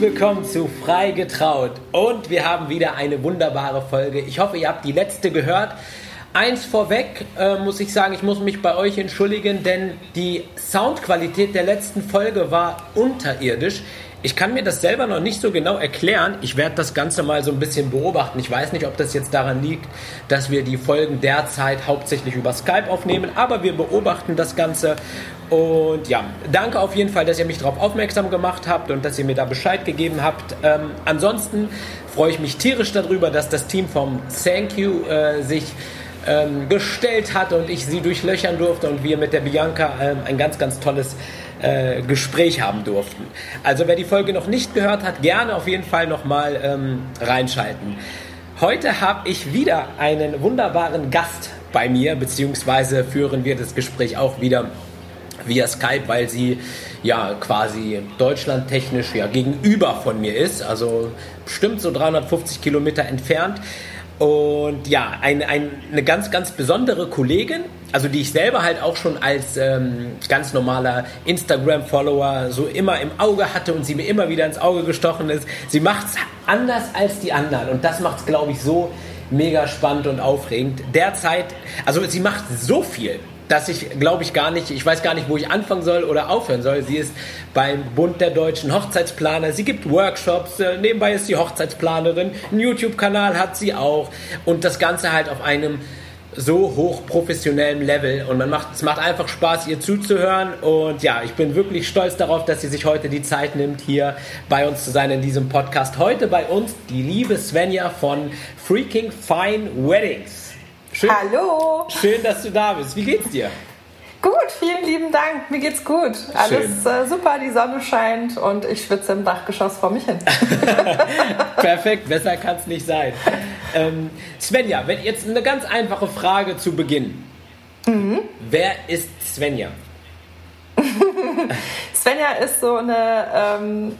Willkommen zu Frei getraut und wir haben wieder eine wunderbare Folge. Ich hoffe, ihr habt die letzte gehört. Eins vorweg äh, muss ich sagen, ich muss mich bei euch entschuldigen, denn die Soundqualität der letzten Folge war unterirdisch. Ich kann mir das selber noch nicht so genau erklären. Ich werde das Ganze mal so ein bisschen beobachten. Ich weiß nicht, ob das jetzt daran liegt, dass wir die Folgen derzeit hauptsächlich über Skype aufnehmen, aber wir beobachten das Ganze. Und ja, danke auf jeden Fall, dass ihr mich darauf aufmerksam gemacht habt und dass ihr mir da Bescheid gegeben habt. Ähm, ansonsten freue ich mich tierisch darüber, dass das Team vom Thank You äh, sich ähm, gestellt hat und ich sie durchlöchern durfte und wir mit der Bianca ähm, ein ganz, ganz tolles äh, Gespräch haben durften. Also wer die Folge noch nicht gehört hat, gerne auf jeden Fall nochmal ähm, reinschalten. Heute habe ich wieder einen wunderbaren Gast bei mir, beziehungsweise führen wir das Gespräch auch wieder via Skype, weil sie ja quasi deutschlandtechnisch ja gegenüber von mir ist, also bestimmt so 350 Kilometer entfernt. Und ja, ein, ein, eine ganz, ganz besondere Kollegin, also die ich selber halt auch schon als ähm, ganz normaler Instagram-Follower so immer im Auge hatte und sie mir immer wieder ins Auge gestochen ist. Sie macht es anders als die anderen und das macht es, glaube ich, so mega spannend und aufregend. Derzeit, also sie macht so viel dass ich, glaube ich, gar nicht, ich weiß gar nicht, wo ich anfangen soll oder aufhören soll. Sie ist beim Bund der deutschen Hochzeitsplaner, sie gibt Workshops, äh, nebenbei ist sie Hochzeitsplanerin, einen YouTube-Kanal hat sie auch und das Ganze halt auf einem so hochprofessionellen Level und man macht, es macht einfach Spaß, ihr zuzuhören und ja, ich bin wirklich stolz darauf, dass sie sich heute die Zeit nimmt, hier bei uns zu sein in diesem Podcast. Heute bei uns die liebe Svenja von Freaking Fine Weddings. Schön, Hallo. Schön, dass du da bist. Wie geht's dir? Gut, vielen lieben Dank. Mir geht's gut. Alles äh, super, die Sonne scheint und ich schwitze im Dachgeschoss vor mich hin. Perfekt, besser kann es nicht sein. Ähm, Svenja, wenn jetzt eine ganz einfache Frage zu Beginn. Mhm. Wer ist Svenja? Svenja ist so eine ähm,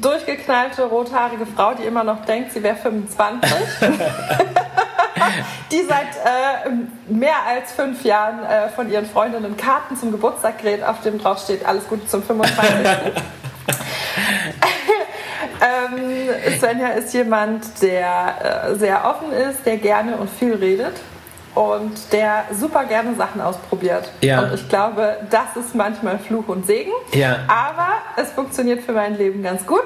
durchgeknallte, rothaarige Frau, die immer noch denkt, sie wäre 25. die seit äh, mehr als fünf Jahren äh, von ihren Freundinnen Karten zum Geburtstag gerät, auf dem drauf steht, alles Gute zum 25. ähm, Svenja ist jemand, der äh, sehr offen ist, der gerne und viel redet und der super gerne Sachen ausprobiert. Ja. Und ich glaube, das ist manchmal Fluch und Segen. Ja. Aber es funktioniert für mein Leben ganz gut.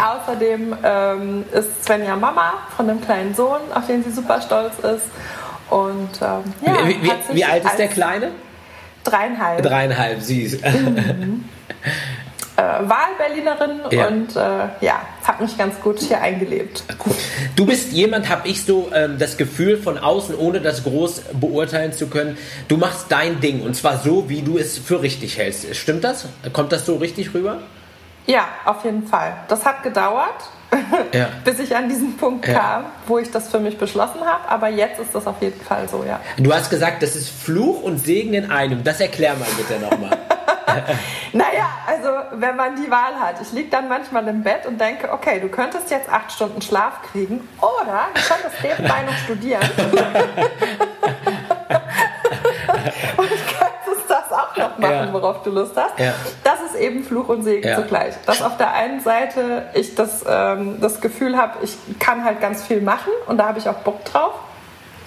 Außerdem ähm, ist Svenja Mama von einem kleinen Sohn, auf den sie super stolz ist. Und ähm, ja, wie, wie, wie alt ist der Kleine? Dreieinhalb. Dreieinhalb, süß. Mhm. äh, Wahlberlinerin ja. und äh, ja, habe mich ganz gut hier eingelebt. Du bist jemand, habe ich so ähm, das Gefühl von außen, ohne das groß beurteilen zu können, du machst dein Ding und zwar so, wie du es für richtig hältst. Stimmt das? Kommt das so richtig rüber? Ja, auf jeden Fall. Das hat gedauert, ja. bis ich an diesen Punkt ja. kam, wo ich das für mich beschlossen habe. Aber jetzt ist das auf jeden Fall so, ja. Du hast gesagt, das ist Fluch und Segen in einem. Das erklär mal bitte nochmal. naja, also wenn man die Wahl hat. Ich liege dann manchmal im Bett und denke, okay, du könntest jetzt acht Stunden Schlaf kriegen oder du könntest nebenbei noch studieren. machen, ja. worauf du Lust hast. Ja. Das ist eben Fluch und Segen ja. zugleich. Dass auf der einen Seite ich das, ähm, das Gefühl habe, ich kann halt ganz viel machen und da habe ich auch Bock drauf.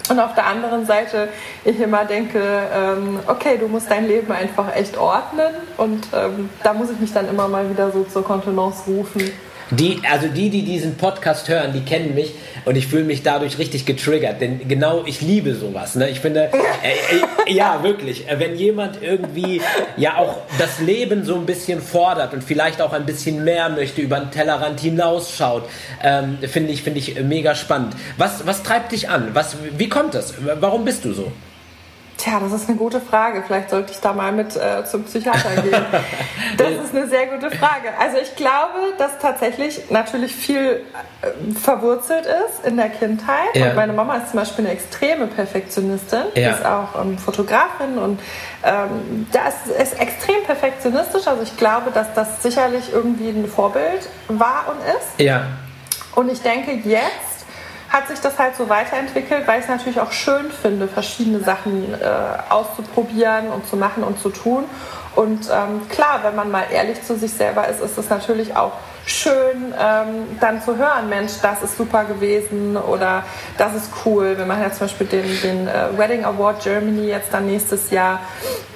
Und auf der anderen Seite ich immer denke, ähm, okay, du musst dein Leben einfach echt ordnen und ähm, da muss ich mich dann immer mal wieder so zur Kontenance rufen. Die, also die, die diesen Podcast hören, die kennen mich und ich fühle mich dadurch richtig getriggert, denn genau ich liebe sowas. Ne? Ich finde, äh, äh, ja wirklich, äh, wenn jemand irgendwie ja auch das Leben so ein bisschen fordert und vielleicht auch ein bisschen mehr möchte, über den Tellerrand hinausschaut, ähm, finde ich, finde ich mega spannend. Was, was treibt dich an? Was, wie kommt das? Warum bist du so? Tja, das ist eine gute Frage. Vielleicht sollte ich da mal mit äh, zum Psychiater gehen. Das ist eine sehr gute Frage. Also ich glaube, dass tatsächlich natürlich viel äh, verwurzelt ist in der Kindheit. Ja. Und meine Mama ist zum Beispiel eine extreme Perfektionistin. Ja. ist auch ähm, Fotografin und ähm, das ist extrem perfektionistisch. Also ich glaube, dass das sicherlich irgendwie ein Vorbild war und ist. Ja. Und ich denke, jetzt hat sich das halt so weiterentwickelt, weil ich es natürlich auch schön finde, verschiedene Sachen äh, auszuprobieren und zu machen und zu tun. Und ähm, klar, wenn man mal ehrlich zu sich selber ist, ist es natürlich auch schön, ähm, dann zu hören, Mensch, das ist super gewesen oder das ist cool. Wir machen ja zum Beispiel den, den äh, Wedding Award Germany jetzt dann nächstes Jahr,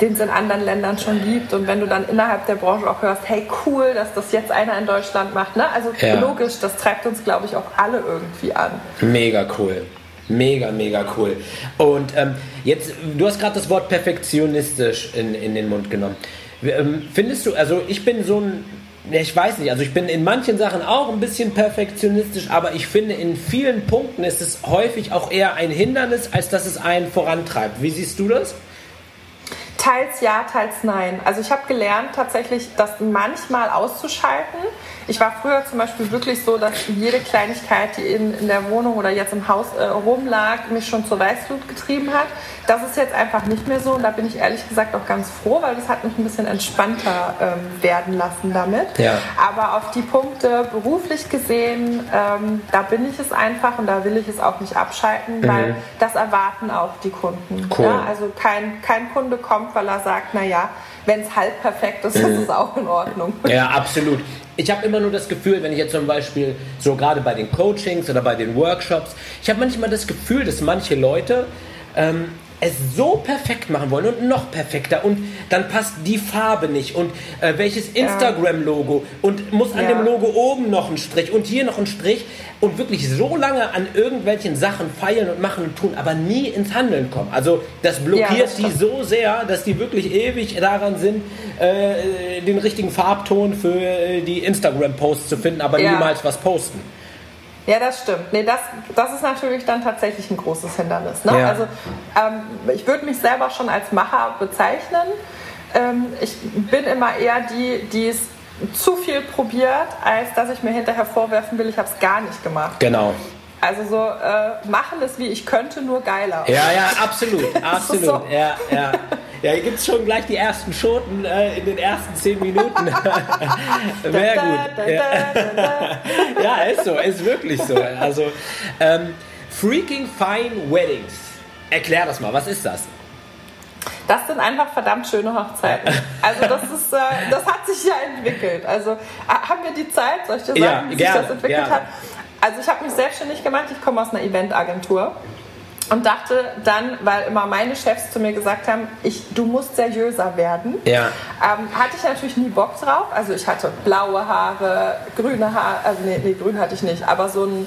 den es in anderen Ländern schon gibt. Und wenn du dann innerhalb der Branche auch hörst, hey, cool, dass das jetzt einer in Deutschland macht. Ne? Also ja. logisch, das treibt uns, glaube ich, auch alle irgendwie an. Mega cool. Mega, mega cool. Und ähm, jetzt, du hast gerade das Wort perfektionistisch in, in den Mund genommen. Ähm, findest du, also ich bin so ein ich weiß nicht, also ich bin in manchen Sachen auch ein bisschen perfektionistisch, aber ich finde, in vielen Punkten ist es häufig auch eher ein Hindernis, als dass es einen vorantreibt. Wie siehst du das? Teils ja, teils nein. Also ich habe gelernt, tatsächlich das manchmal auszuschalten ich war früher zum Beispiel wirklich so, dass jede Kleinigkeit, die in, in der Wohnung oder jetzt im Haus äh, rumlag, mich schon zur Weißglut getrieben hat. Das ist jetzt einfach nicht mehr so und da bin ich ehrlich gesagt auch ganz froh, weil das hat mich ein bisschen entspannter ähm, werden lassen damit. Ja. Aber auf die Punkte beruflich gesehen, ähm, da bin ich es einfach und da will ich es auch nicht abschalten, mhm. weil das erwarten auch die Kunden. Cool. Ja, also kein, kein Kunde kommt, weil er sagt, naja, wenn es halb perfekt ist, ist es auch in Ordnung. Ja, absolut. Ich habe immer nur das Gefühl, wenn ich jetzt zum Beispiel so gerade bei den Coachings oder bei den Workshops, ich habe manchmal das Gefühl, dass manche Leute ähm, es so perfekt machen wollen und noch perfekter und dann passt die Farbe nicht und äh, welches Instagram-Logo und muss an ja. dem Logo oben noch ein Strich und hier noch ein Strich und wirklich so lange an irgendwelchen Sachen feilen und machen und tun, aber nie ins Handeln kommen. Also das blockiert ja, das die so sehr, dass die wirklich ewig daran sind, äh, den richtigen Farbton für äh, die Instagram-Posts zu finden, aber ja. niemals was posten. Ja, das stimmt. Nee, das, das ist natürlich dann tatsächlich ein großes Hindernis. Ne? Ja. Also ähm, ich würde mich selber schon als Macher bezeichnen. Ähm, ich bin immer eher die, die es zu viel probiert, als dass ich mir hinterher vorwerfen will, ich habe es gar nicht gemacht. Genau. Also so äh, machen es wie ich könnte, nur geiler. Ja, ja, absolut, absolut. so. Ja, ja. Ja, hier gibt es schon gleich die ersten Schoten äh, in den ersten zehn Minuten. Wäre gut. Ja. ja, ist so, ist wirklich so. Also, ähm, Freaking Fine Weddings. Erklär das mal, was ist das? Das sind einfach verdammt schöne Hochzeiten. Also das ist, äh, das hat sich ja entwickelt. Also haben wir die Zeit, soll ich dir sagen, ja, wie gerne, sich das entwickelt gerne. hat? Also ich habe mich selbstständig gemacht. Ich komme aus einer Eventagentur und dachte dann, weil immer meine Chefs zu mir gesagt haben, ich, du musst seriöser werden, ja. ähm, hatte ich natürlich nie Bock drauf. Also ich hatte blaue Haare, grüne Haare, also nee, nee grün hatte ich nicht, aber so ein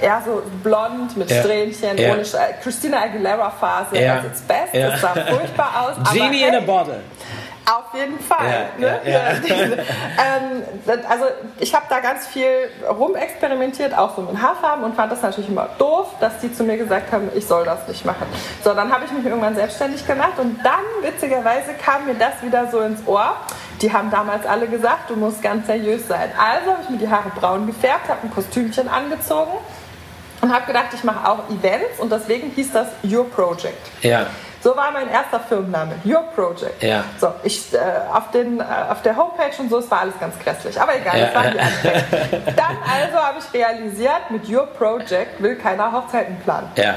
eher so blond mit ja. Strähnchen, ja. ohne Christina Aguilera Phase ja. at its best. Ja. Das sah furchtbar aus. Genie in a bottle. Auf jeden Fall. Ja, ne? ja, ja. ähm, also ich habe da ganz viel rumexperimentiert, auch so mit Haarfarben und fand das natürlich immer doof, dass die zu mir gesagt haben, ich soll das nicht machen. So, dann habe ich mich irgendwann selbstständig gemacht und dann, witzigerweise, kam mir das wieder so ins Ohr. Die haben damals alle gesagt, du musst ganz seriös sein. Also habe ich mir die Haare braun gefärbt, habe ein Kostümchen angezogen und habe gedacht, ich mache auch Events und deswegen hieß das Your Project. Ja. So war mein erster Firmenname, Your Project. Ja. So, ich, äh, auf, den, äh, auf der Homepage und so, es war alles ganz grässlich. Aber egal, ja. das waren die Anfänge. Dann also habe ich realisiert, mit Your Project will keiner Hochzeiten planen. Ja.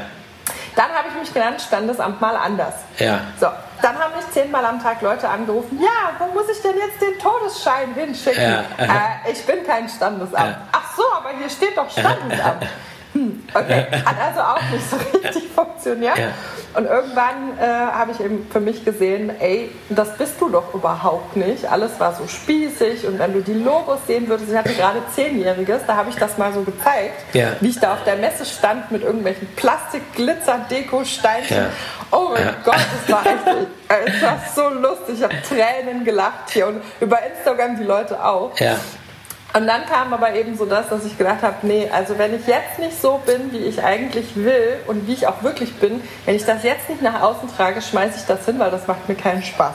Dann habe ich mich genannt, Standesamt mal anders. Ja. So, dann haben mich zehnmal am Tag Leute angerufen, ja, wo muss ich denn jetzt den Todesschein hinschicken? Ja. Äh, ich bin kein Standesamt. Ja. Ach so, aber hier steht doch Standesamt. Hm, okay, hat also auch nicht so richtig funktioniert. Ja. Und irgendwann äh, habe ich eben für mich gesehen, ey, das bist du doch überhaupt nicht. Alles war so spießig und wenn du die Logos sehen würdest, ich hatte gerade Zehnjähriges, da habe ich das mal so gezeigt, ja. wie ich da auf der Messe stand mit irgendwelchen Plastik, Glitzer, Deko, Steinchen. Ja. Oh mein Gott, es war echt, es war so lustig. Ich habe Tränen gelacht hier und über Instagram die Leute auch. Und dann kam aber eben so das, dass ich gedacht habe, nee, also wenn ich jetzt nicht so bin, wie ich eigentlich will und wie ich auch wirklich bin, wenn ich das jetzt nicht nach außen trage, schmeiße ich das hin, weil das macht mir keinen Spaß.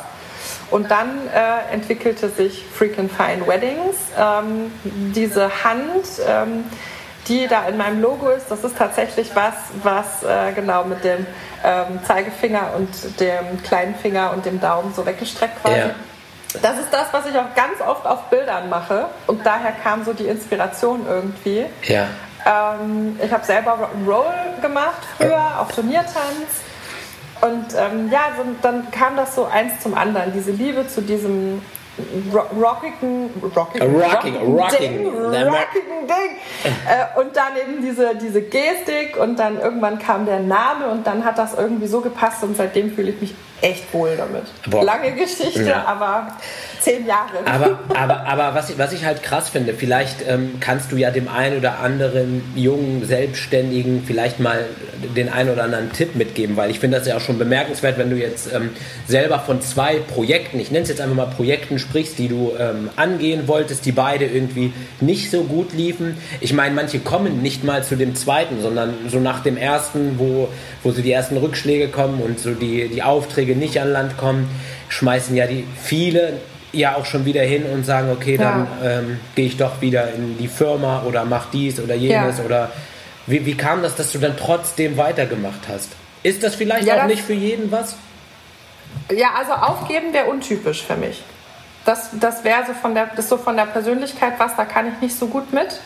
Und dann äh, entwickelte sich Freaking Fine Weddings. Ähm, diese Hand, ähm, die da in meinem Logo ist, das ist tatsächlich was, was äh, genau mit dem ähm, Zeigefinger und dem kleinen Finger und dem Daumen so weggestreckt quasi. Ja das ist das, was ich auch ganz oft auf Bildern mache. Und daher kam so die Inspiration irgendwie. Ja. Ähm, ich habe selber Rock'n'Roll gemacht früher, auch Turniertanz. Und ähm, ja, so, dann kam das so eins zum anderen, diese Liebe zu diesem rockigen, rockigen, rocking, rocking, Ding, rockigen Ding. Äh, und dann eben diese, diese Gestik und dann irgendwann kam der Name und dann hat das irgendwie so gepasst und seitdem fühle ich mich echt wohl damit. Boah. Lange Geschichte, ja. aber zehn Jahre. Aber, aber, aber was, ich, was ich halt krass finde, vielleicht ähm, kannst du ja dem einen oder anderen jungen Selbstständigen vielleicht mal den einen oder anderen Tipp mitgeben, weil ich finde das ja auch schon bemerkenswert, wenn du jetzt ähm, selber von zwei Projekten, ich nenne es jetzt einfach mal Projekten, sprichst, die du ähm, angehen wolltest, die beide irgendwie nicht so gut liefen. Ich meine, manche kommen nicht mal zu dem zweiten, sondern so nach dem ersten, wo, wo so die ersten Rückschläge kommen und so die, die Aufträge nicht an Land kommen, schmeißen ja die viele ja auch schon wieder hin und sagen, okay, dann ja. ähm, gehe ich doch wieder in die Firma oder mach dies oder jenes ja. oder wie, wie kam das, dass du dann trotzdem weitergemacht hast? Ist das vielleicht ja, auch das, nicht für jeden was? Ja, also aufgeben wäre untypisch für mich. Das, das wäre so von der, das so von der Persönlichkeit was, da kann ich nicht so gut mit.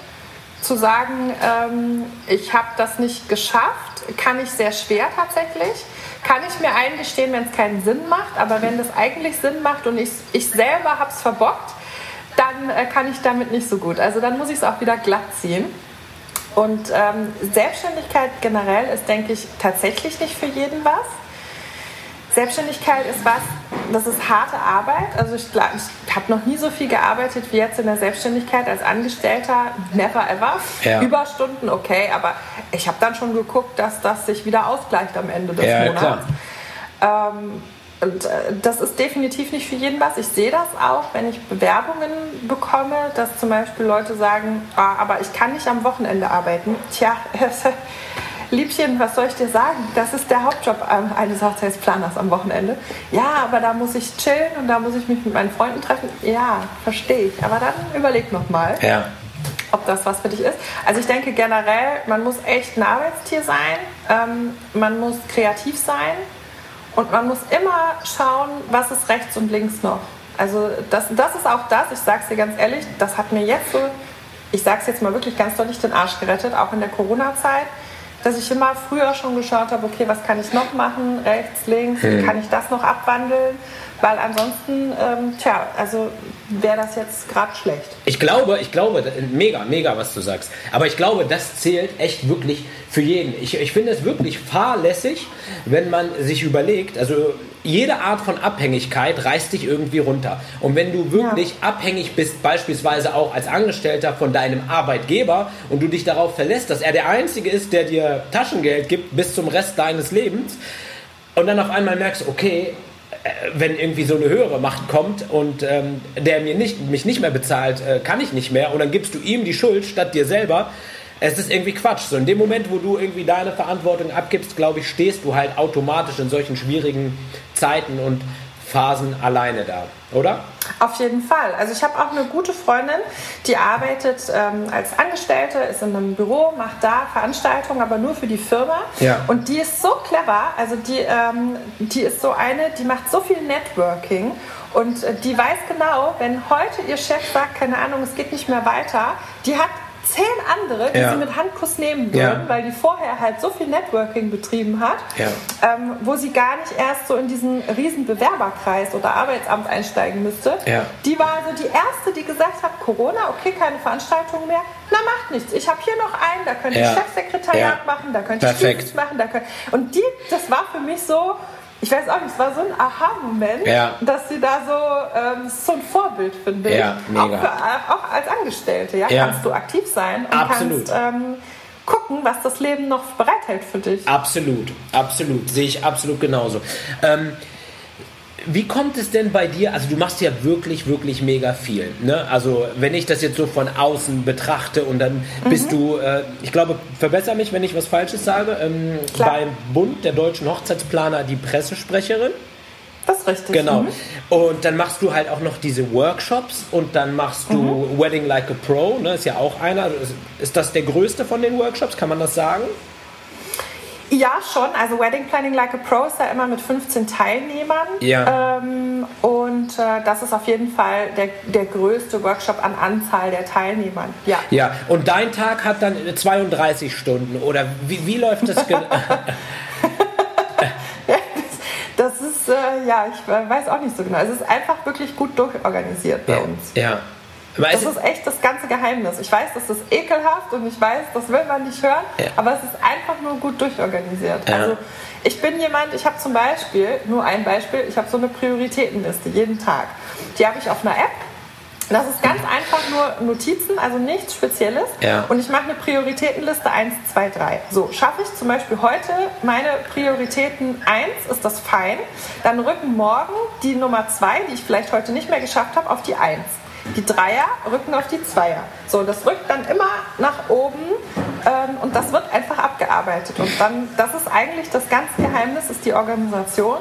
Zu sagen, ähm, ich habe das nicht geschafft, kann ich sehr schwer tatsächlich kann ich mir eingestehen, wenn es keinen Sinn macht, aber wenn das eigentlich Sinn macht und ich, ich selber habe es verbockt, dann äh, kann ich damit nicht so gut. Also dann muss ich es auch wieder glatt ziehen. Und ähm, Selbstständigkeit generell ist, denke ich, tatsächlich nicht für jeden was. Selbstständigkeit ist was, das ist harte Arbeit. Also ich, ich habe noch nie so viel gearbeitet wie jetzt in der Selbstständigkeit als Angestellter. Never ever. Ja. Überstunden, okay, aber ich habe dann schon geguckt, dass das sich wieder ausgleicht am Ende des ja, Monats. Ähm, und äh, das ist definitiv nicht für jeden was. Ich sehe das auch, wenn ich Bewerbungen bekomme, dass zum Beispiel Leute sagen, ah, aber ich kann nicht am Wochenende arbeiten. Tja, Liebchen, was soll ich dir sagen? Das ist der Hauptjob eines Hochzeitsplaners am Wochenende. Ja, aber da muss ich chillen und da muss ich mich mit meinen Freunden treffen. Ja, verstehe ich. Aber dann überleg nochmal. Ja. Ob das was für dich ist. Also ich denke generell, man muss echt ein Arbeitstier sein, ähm, man muss kreativ sein und man muss immer schauen, was ist rechts und links noch. Also das, das ist auch das, ich sage es dir ganz ehrlich, das hat mir jetzt so, ich sage es jetzt mal wirklich ganz deutlich, den Arsch gerettet, auch in der Corona-Zeit dass ich immer früher schon geschaut habe, okay, was kann ich noch machen, rechts, links, wie hm. kann ich das noch abwandeln, weil ansonsten, ähm, tja, also wäre das jetzt gerade schlecht. Ich glaube, ich glaube, mega, mega, was du sagst. Aber ich glaube, das zählt echt wirklich für jeden. Ich, ich finde es wirklich fahrlässig, wenn man sich überlegt, also jede Art von Abhängigkeit reißt dich irgendwie runter. Und wenn du wirklich ja. abhängig bist, beispielsweise auch als Angestellter von deinem Arbeitgeber und du dich darauf verlässt, dass er der Einzige ist, der dir Taschengeld gibt bis zum Rest deines Lebens und dann auf einmal merkst, okay, wenn irgendwie so eine höhere Macht kommt und ähm, der mir nicht, mich nicht mehr bezahlt, äh, kann ich nicht mehr und dann gibst du ihm die Schuld statt dir selber. Es ist irgendwie Quatsch. So in dem Moment, wo du irgendwie deine Verantwortung abgibst, glaube ich, stehst du halt automatisch in solchen schwierigen Zeiten und Phasen alleine da, oder? Auf jeden Fall. Also ich habe auch eine gute Freundin, die arbeitet ähm, als Angestellte, ist in einem Büro, macht da Veranstaltungen, aber nur für die Firma. Ja. Und die ist so clever. Also die, ähm, die ist so eine, die macht so viel Networking und äh, die weiß genau, wenn heute ihr Chef sagt, keine Ahnung, es geht nicht mehr weiter, die hat zehn andere, die ja. sie mit Handkuss nehmen würden, ja. weil die vorher halt so viel Networking betrieben hat, ja. ähm, wo sie gar nicht erst so in diesen riesen Bewerberkreis oder Arbeitsamt einsteigen müsste. Die war also die erste, die gesagt hat, Corona, okay, keine Veranstaltung mehr. Na, macht nichts. Ich habe hier noch einen, da könnte ich Chefsekretariat machen, da könnte ich Dienst machen. Da könnte und die, das war für mich so, ich weiß auch nicht, es war so ein Aha-Moment, ja. dass sie da so, ähm, so ein Vorbild finde ja, Mega. Auch, für, auch, als Angestellte, ja, ja, kannst du aktiv sein und Absolut. kannst ähm, gucken, was das Leben noch bereithält für dich. Absolut, absolut, sehe ich absolut genauso. Ähm, wie kommt es denn bei dir? Also du machst ja wirklich, wirklich mega viel. Ne? Also wenn ich das jetzt so von außen betrachte und dann mhm. bist du, äh, ich glaube, verbessere mich, wenn ich was Falsches sage, ähm, beim Bund der deutschen Hochzeitsplaner die Pressesprecherin. Das ist richtig. Genau. Mhm. Und dann machst du halt auch noch diese Workshops und dann machst du mhm. Wedding Like a Pro, ne? ist ja auch einer. Ist das der größte von den Workshops? Kann man das sagen? Ja, schon. Also Wedding Planning Like a Pro ist ja immer mit 15 Teilnehmern. Ja. Ähm, und äh, das ist auf jeden Fall der, der größte Workshop an Anzahl der Teilnehmern. Ja. Ja, und dein Tag hat dann 32 Stunden oder wie, wie läuft das? ja, ich weiß auch nicht so genau. Es ist einfach wirklich gut durchorganisiert bei ja. uns. Ja. Das ist echt das ganze Geheimnis. Ich weiß, das ist ekelhaft und ich weiß, das will man nicht hören, ja. aber es ist einfach nur gut durchorganisiert. Ja. Also ich bin jemand, ich habe zum Beispiel, nur ein Beispiel, ich habe so eine Prioritätenliste jeden Tag. Die habe ich auf einer App das ist ganz einfach nur Notizen, also nichts Spezielles. Ja. Und ich mache eine Prioritätenliste 1, 2, 3. So, schaffe ich zum Beispiel heute meine Prioritäten 1, ist das fein. Dann rücken morgen die Nummer 2, die ich vielleicht heute nicht mehr geschafft habe, auf die 1. Die Dreier rücken auf die Zweier. So, das rückt dann immer nach oben ähm, und das wird einfach abgearbeitet. Und dann, das ist eigentlich das ganze Geheimnis, ist die Organisation.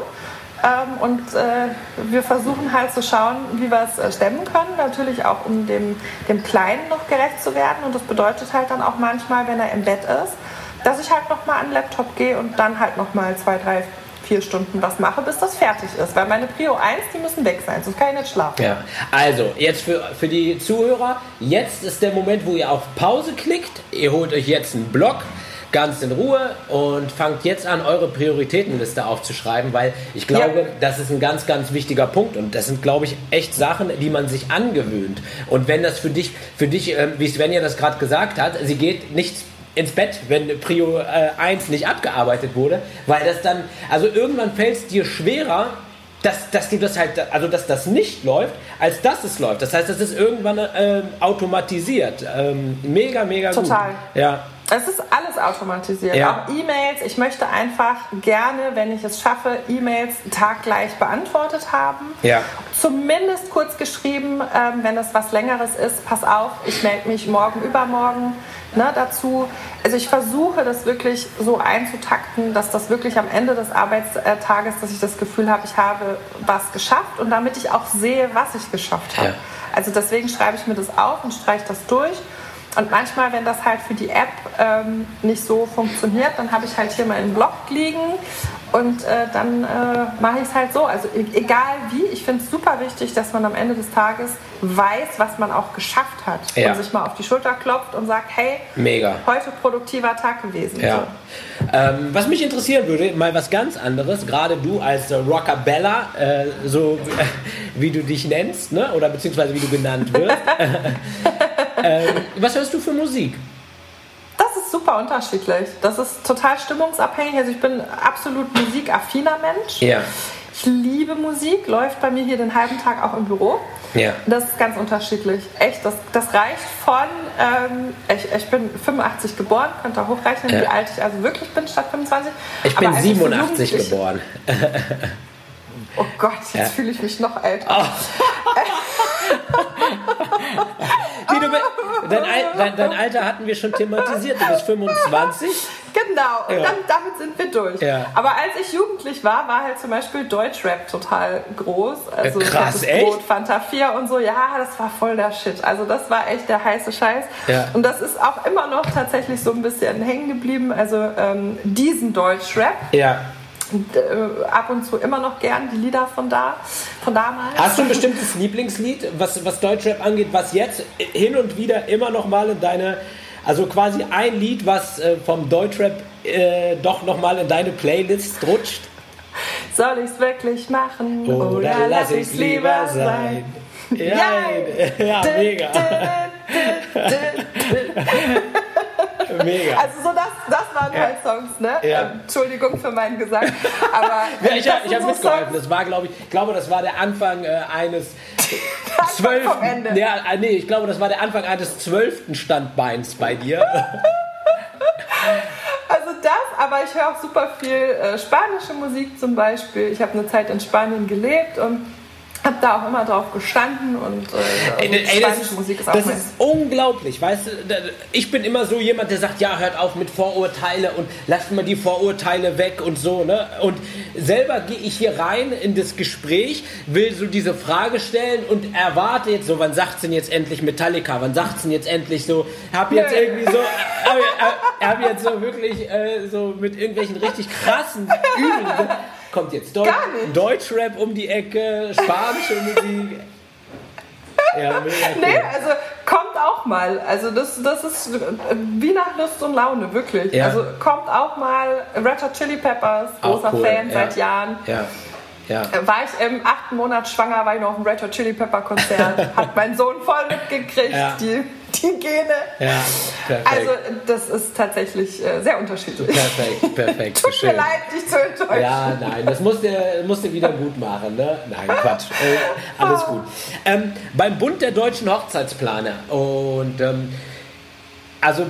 Ähm, und äh, wir versuchen halt zu schauen, wie wir es äh, stemmen können. Natürlich auch, um dem, dem Kleinen noch gerecht zu werden. Und das bedeutet halt dann auch manchmal, wenn er im Bett ist, dass ich halt nochmal an den Laptop gehe und dann halt nochmal zwei, drei, vier Stunden was mache, bis das fertig ist. Weil meine Prio 1, die müssen weg sein, sonst kann ich nicht schlafen. Ja, also jetzt für, für die Zuhörer, jetzt ist der Moment, wo ihr auf Pause klickt. Ihr holt euch jetzt einen Block ganz in Ruhe und fangt jetzt an, eure Prioritätenliste aufzuschreiben, weil ich glaube, ja. das ist ein ganz, ganz wichtiger Punkt und das sind, glaube ich, echt Sachen, die man sich angewöhnt. Und wenn das für dich, für dich, äh, wie Svenja das gerade gesagt hat, sie geht nicht ins Bett, wenn Prio äh, 1 nicht abgearbeitet wurde, weil das dann, also irgendwann fällt es dir schwerer, dass, dass dir das halt, also dass das nicht läuft, als dass es läuft. Das heißt, das ist irgendwann äh, automatisiert. Ähm, mega, mega Total. gut. Total. Ja. Es ist alles automatisiert. Ja. Auch E-Mails. Ich möchte einfach gerne, wenn ich es schaffe, E-Mails taggleich beantwortet haben. Ja. Zumindest kurz geschrieben, ähm, wenn es was Längeres ist, pass auf, ich melde mich morgen, übermorgen ne, dazu. Also ich versuche das wirklich so einzutakten, dass das wirklich am Ende des Arbeitstages, dass ich das Gefühl habe, ich habe was geschafft und damit ich auch sehe, was ich geschafft habe. Ja. Also deswegen schreibe ich mir das auf und streiche das durch. Und manchmal, wenn das halt für die App ähm, nicht so funktioniert, dann habe ich halt hier mal einen Blog liegen und äh, dann äh, mache ich es halt so. Also e egal wie, ich finde es super wichtig, dass man am Ende des Tages weiß, was man auch geschafft hat. Ja. Und sich mal auf die Schulter klopft und sagt, hey, Mega. heute produktiver Tag gewesen. Ja. So. Ähm, was mich interessieren würde, mal was ganz anderes, gerade du als äh, Rockabella, so wie du dich nennst, ne? oder beziehungsweise wie du genannt wirst. ähm, was hörst du für Musik? Das ist super unterschiedlich. Das ist total stimmungsabhängig. Also ich bin absolut musikaffiner Mensch. Ja. Ich liebe Musik, läuft bei mir hier den halben Tag auch im Büro. Ja. Das ist ganz unterschiedlich. Echt, das, das reicht von, ähm, ich, ich bin 85 geboren, könnt ihr hochrechnen, ja. wie alt ich also wirklich bin statt 25. Ich bin 87 ich geboren. oh Gott, jetzt ja. fühle ich mich noch älter. Oh. Wie du, dein, dein, dein, Alter hatten wir schon thematisiert. Du bist 25. Genau, und ja. dann, damit sind wir durch. Ja. Aber als ich jugendlich war, war halt zum Beispiel Deutschrap total groß. Also Krass, echt? Brot, Fanta 4 und so. Ja, das war voll der Shit. Also das war echt der heiße Scheiß. Ja. Und das ist auch immer noch tatsächlich so ein bisschen hängen geblieben. Also ähm, diesen Deutschrap. Ja. Äh, ab und zu immer noch gern die Lieder von da, von damals. Hast du ein bestimmtes Lieblingslied, was, was Deutschrap angeht, was jetzt hin und wieder immer noch mal in deine, also quasi ein Lied, was äh, vom Deutschrap äh, doch noch mal in deine Playlist rutscht? Soll ich's wirklich machen oder, oder lass ich's lieber sein? Ja, ja, mega. Mega. Also so das, das waren Ja. halt Songs, ne? Ja. Ähm, Entschuldigung für meinen Gesang, aber Ja, ich habe hab so mitgeholfen. Songs- Das war, glaube ich, ich glaube, das war der Anfang äh, eines Ende. Ja, äh, nee, ich glaube, das war der Anfang eines zwölften Standbeins bei dir. Also das, aber ich höre auch super viel äh, spanische Musik zum Beispiel. Ich habe eine Zeit in Spanien gelebt und habe da auch immer drauf gestanden und äh, Ey, also ey, das ist, Musik ist auch das mein- ist unglaublich, weißt du? Ich bin immer so jemand, der sagt, ja, hört auf mit Vorurteile und lasst mal die Vorurteile weg und so, ne? Und selber gehe ich hier rein in das Gespräch, will so diese Frage stellen und erwarte jetzt so, wann sagt's denn jetzt endlich Metallica? Wann sagt's denn jetzt endlich so? Hab jetzt Nö. irgendwie so, hab, hab jetzt so wirklich äh, so mit irgendwelchen richtig krassen Übeln. Kommt jetzt Deu Gar nicht. Deutschrap um die Ecke, spanische Musik. Ja, cool. Nee, also kommt auch mal. Also das, das ist äh, wie nach Lust und Laune, wirklich. Ja. Also kommt auch mal Red Hot Chili Peppers, großer cool, Fan ja. seit Jahren. Ja. ja. war ich im achten Monat schwanger, war ich noch auf dem Red Hot Chili Pepper Konzert, hat mein Sohn voll mitgekriegt, ja. die, die Gene. Ja, perfekt. Also das ist tatsächlich äh, sehr unterschiedlich. Perfekt, perfekt. Tut Schön. mir leid, dich zu enttäuschen. Ja, nein, das musst du, musst du wieder gut machen. Ne? Nein, Quatsch. Äh, alles gut. Ähm, beim Bund der deutschen Hochzeitsplaner und ähm, also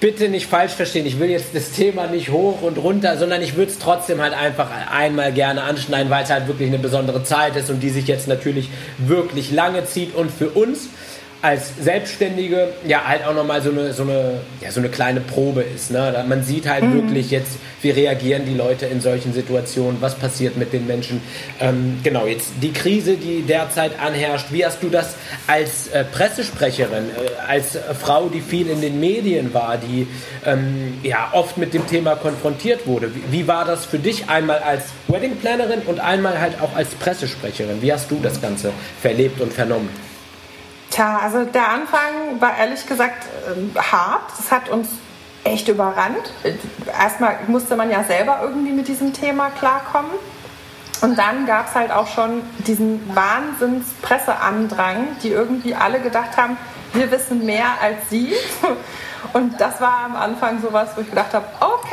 bitte nicht falsch verstehen. Ich will jetzt das Thema nicht hoch und runter, sondern ich würde es trotzdem halt einfach einmal gerne anschneiden, weil es halt wirklich eine besondere Zeit ist und die sich jetzt natürlich wirklich lange zieht und für uns als Selbstständige ja halt auch nochmal so eine, so, eine, ja, so eine kleine Probe ist. Ne? Man sieht halt mhm. wirklich jetzt, wie reagieren die Leute in solchen Situationen, was passiert mit den Menschen. Ähm, genau, jetzt die Krise, die derzeit anherrscht, wie hast du das als äh, Pressesprecherin, äh, als Frau, die viel in den Medien war, die ähm, ja oft mit dem Thema konfrontiert wurde, wie, wie war das für dich einmal als Weddingplanerin und einmal halt auch als Pressesprecherin? Wie hast du das Ganze verlebt und vernommen? Tja, also der Anfang war ehrlich gesagt äh, hart. Das hat uns echt überrannt. Erstmal musste man ja selber irgendwie mit diesem Thema klarkommen. Und dann gab es halt auch schon diesen Wahnsinns-Presseandrang, die irgendwie alle gedacht haben, wir wissen mehr als sie. Und das war am Anfang sowas, wo ich gedacht habe,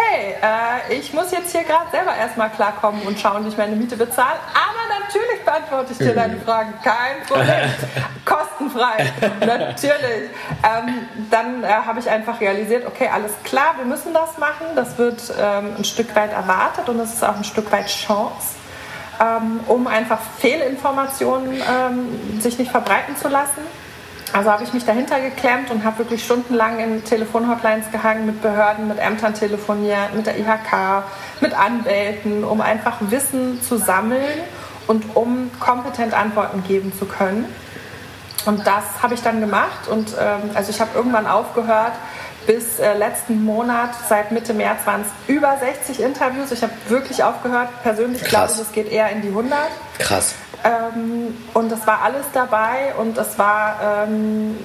okay, äh, ich muss jetzt hier gerade selber erstmal klarkommen und schauen, wie ich meine Miete bezahle. Aber natürlich beantworte ich dir deine mhm. Fragen, kein Problem. Kostenfrei, natürlich. Ähm, dann äh, habe ich einfach realisiert, okay, alles klar, wir müssen das machen. Das wird ähm, ein Stück weit erwartet und es ist auch ein Stück weit Chance. Ähm, um einfach Fehlinformationen ähm, sich nicht verbreiten zu lassen. Also habe ich mich dahinter geklemmt und habe wirklich stundenlang in Telefonhotlines gehangen, mit Behörden, mit Ämtern telefoniert, mit der IHK, mit Anwälten, um einfach Wissen zu sammeln und um kompetent Antworten geben zu können. Und das habe ich dann gemacht und ähm, also ich habe irgendwann aufgehört, bis äh, letzten Monat, seit Mitte März waren es über 60 Interviews. Ich habe wirklich aufgehört. Persönlich glaube ich, es geht eher in die 100. Krass. Ähm, und das war alles dabei und es war ähm,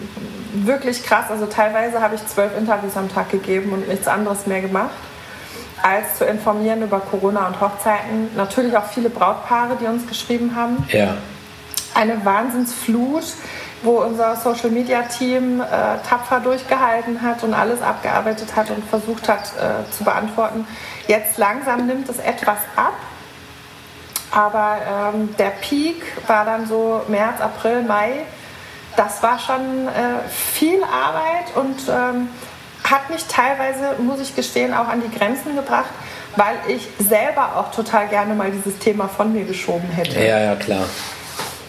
wirklich krass. Also teilweise habe ich zwölf Interviews am Tag gegeben und nichts anderes mehr gemacht, als zu informieren über Corona und Hochzeiten. Natürlich auch viele Brautpaare, die uns geschrieben haben. Ja. Eine Wahnsinnsflut, wo unser Social Media Team äh, tapfer durchgehalten hat und alles abgearbeitet hat und versucht hat äh, zu beantworten. Jetzt langsam nimmt es etwas ab aber ähm, der Peak war dann so März, April, Mai. Das war schon äh, viel Arbeit und ähm, hat mich teilweise, muss ich gestehen, auch an die Grenzen gebracht, weil ich selber auch total gerne mal dieses Thema von mir geschoben hätte. Ja, ja, klar.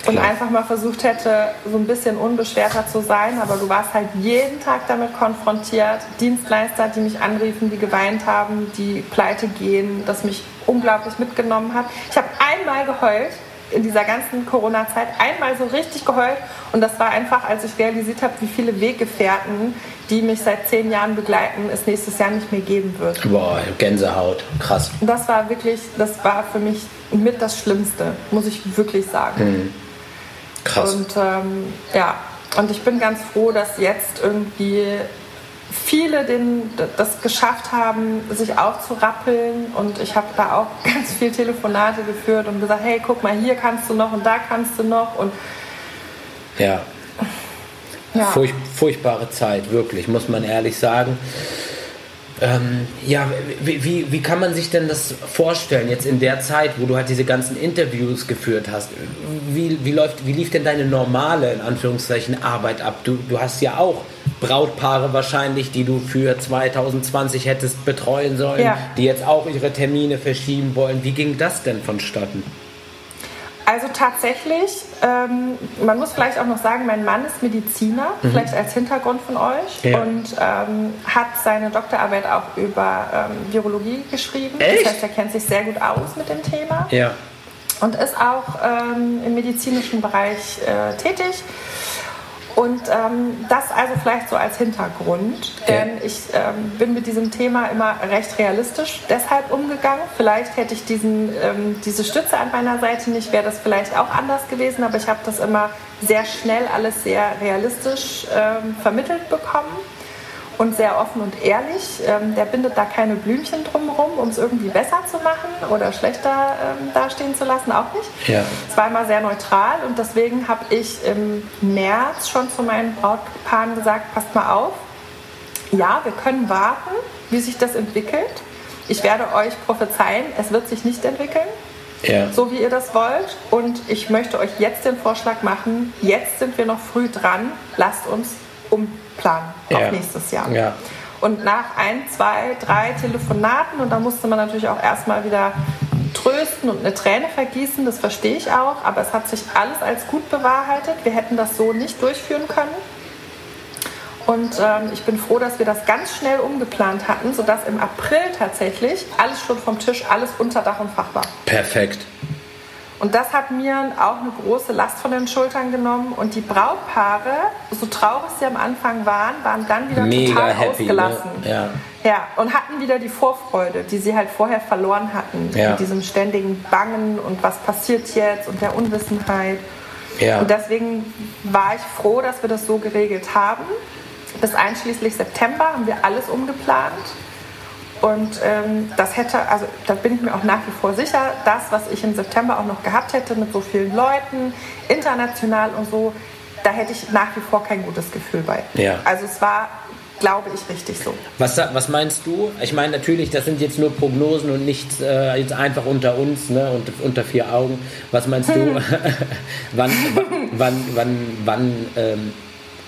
Und einfach mal versucht hätte, so ein bisschen unbeschwerter zu sein, aber du warst halt jeden Tag damit konfrontiert. Dienstleister, die mich anriefen, die geweint haben, die pleite gehen, das mich unglaublich mitgenommen hat. Ich habe einmal geheult in dieser ganzen Corona-Zeit, einmal so richtig geheult und das war einfach, als ich realisiert habe, wie viele Weggefährten, die mich seit zehn Jahren begleiten, es nächstes Jahr nicht mehr geben wird. Boah, Gänsehaut, krass. Das war wirklich, das war für mich mit das Schlimmste, muss ich wirklich sagen. Mhm. Krass. Und ähm, ja, und ich bin ganz froh, dass jetzt irgendwie viele den, das geschafft haben, sich aufzurappeln. Und ich habe da auch ganz viel Telefonate geführt und gesagt, hey, guck mal, hier kannst du noch und da kannst du noch. Und ja. ja. Furch, furchtbare Zeit, wirklich, muss man ehrlich sagen. Ähm, ja, wie, wie, wie kann man sich denn das vorstellen, jetzt in der Zeit, wo du halt diese ganzen Interviews geführt hast? Wie, wie, läuft, wie lief denn deine normale, in Anführungszeichen, Arbeit ab? Du, du hast ja auch Brautpaare wahrscheinlich, die du für 2020 hättest betreuen sollen, ja. die jetzt auch ihre Termine verschieben wollen. Wie ging das denn vonstatten? Also tatsächlich, ähm, man muss vielleicht auch noch sagen, mein Mann ist Mediziner, mhm. vielleicht als Hintergrund von euch, ja. und ähm, hat seine Doktorarbeit auch über ähm, Virologie geschrieben. Echt? Das heißt, er kennt sich sehr gut aus mit dem Thema. Ja. Und ist auch ähm, im medizinischen Bereich äh, tätig. Und ähm, das also vielleicht so als Hintergrund, denn ich ähm, bin mit diesem Thema immer recht realistisch deshalb umgegangen. Vielleicht hätte ich diesen, ähm, diese Stütze an meiner Seite nicht, wäre das vielleicht auch anders gewesen, aber ich habe das immer sehr schnell alles sehr realistisch ähm, vermittelt bekommen und sehr offen und ehrlich. Ähm, der bindet da keine Blümchen drumherum, um es irgendwie besser zu machen oder schlechter ähm, dastehen zu lassen, auch nicht. Ja. Es war immer sehr neutral und deswegen habe ich im März schon zu meinen Brautpaaren gesagt, passt mal auf, ja, wir können warten, wie sich das entwickelt. Ich werde euch prophezeien, es wird sich nicht entwickeln ja. so wie ihr das wollt. Und ich möchte euch jetzt den Vorschlag machen, jetzt sind wir noch früh dran, lasst uns umplanen ja. auf nächstes Jahr. Ja. Und nach ein, zwei, drei Telefonaten, und da musste man natürlich auch erstmal wieder trösten und eine Träne vergießen, das verstehe ich auch, aber es hat sich alles als gut bewahrheitet. Wir hätten das so nicht durchführen können. Und ähm, ich bin froh, dass wir das ganz schnell umgeplant hatten, sodass im April tatsächlich alles schon vom Tisch, alles unter Dach und Fach war. Perfekt. Und das hat mir auch eine große Last von den Schultern genommen. Und die Brautpaare, so traurig sie am Anfang waren, waren dann wieder Mega total happy, ne? ausgelassen. Ne? Ja. ja, und hatten wieder die Vorfreude, die sie halt vorher verloren hatten. Ja. Mit diesem ständigen Bangen und was passiert jetzt und der Unwissenheit. Ja. Und deswegen war ich froh, dass wir das so geregelt haben bis einschließlich September haben wir alles umgeplant. Und ähm, das hätte, also da bin ich mir auch nach wie vor sicher, das, was ich im September auch noch gehabt hätte mit so vielen Leuten, international und so, da hätte ich nach wie vor kein gutes Gefühl bei. Ja. Also es war, glaube ich, richtig so. Was, was meinst du? Ich meine natürlich, das sind jetzt nur Prognosen und nicht äh, jetzt einfach unter uns ne, und unter vier Augen. Was meinst du? wann, wann, wann, wann, wann ähm,